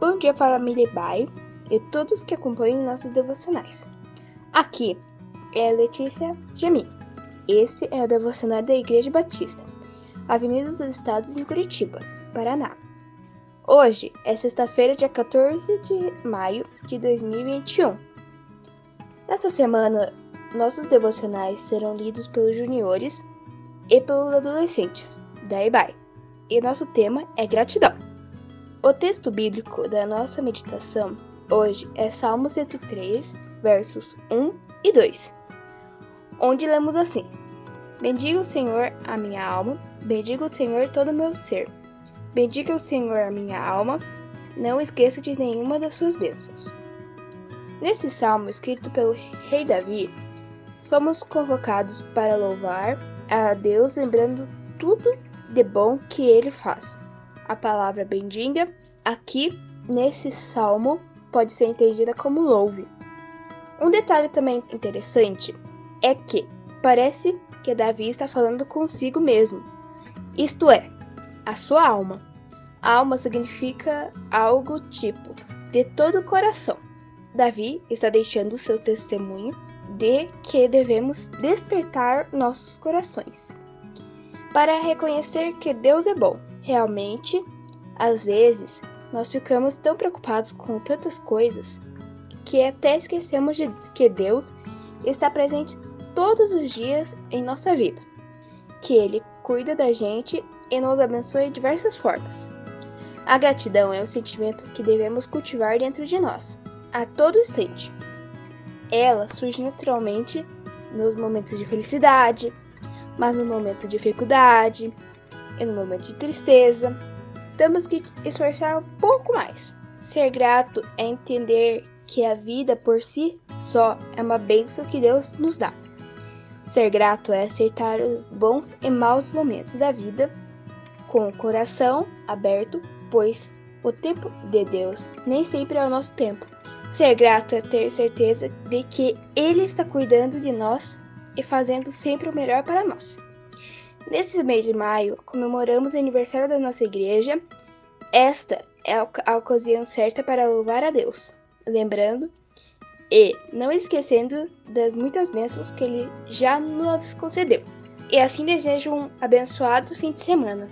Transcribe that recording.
Bom dia, família Bai e todos que acompanham nossos devocionais. Aqui é Letícia Jamin. Este é o devocional da Igreja Batista, Avenida dos Estados em Curitiba, Paraná. Hoje é sexta-feira, dia 14 de maio de 2021. Nesta semana, nossos devocionais serão lidos pelos juniores e pelos adolescentes da EBAI. E nosso tema é gratidão. O texto bíblico da nossa meditação hoje é Salmo 103, versos 1 e 2, onde lemos assim: Bendiga o Senhor a minha alma, bendiga o Senhor todo o meu ser. Bendiga o Senhor a minha alma, não esqueça de nenhuma das suas bênçãos. Nesse salmo escrito pelo rei Davi, somos convocados para louvar a Deus lembrando tudo de bom que ele faz a palavra bendiga, aqui nesse salmo, pode ser entendida como louve. Um detalhe também interessante é que parece que Davi está falando consigo mesmo, isto é, a sua alma. Alma significa algo tipo de todo o coração. Davi está deixando seu testemunho de que devemos despertar nossos corações para reconhecer que Deus é bom Realmente, às vezes, nós ficamos tão preocupados com tantas coisas que até esquecemos de que Deus está presente todos os dias em nossa vida, que Ele cuida da gente e nos abençoa de diversas formas. A gratidão é um sentimento que devemos cultivar dentro de nós, a todo instante. Ela surge naturalmente nos momentos de felicidade, mas no momento de dificuldade, e no momento de tristeza, temos que esforçar um pouco mais. Ser grato é entender que a vida por si só é uma bênção que Deus nos dá. Ser grato é aceitar os bons e maus momentos da vida com o coração aberto, pois o tempo de Deus nem sempre é o nosso tempo. Ser grato é ter certeza de que Ele está cuidando de nós e fazendo sempre o melhor para nós. Nesse mês de maio, comemoramos o aniversário da nossa igreja. Esta é a ocasião certa para louvar a Deus, lembrando e não esquecendo das muitas bênçãos que Ele já nos concedeu. E assim desejo um abençoado fim de semana.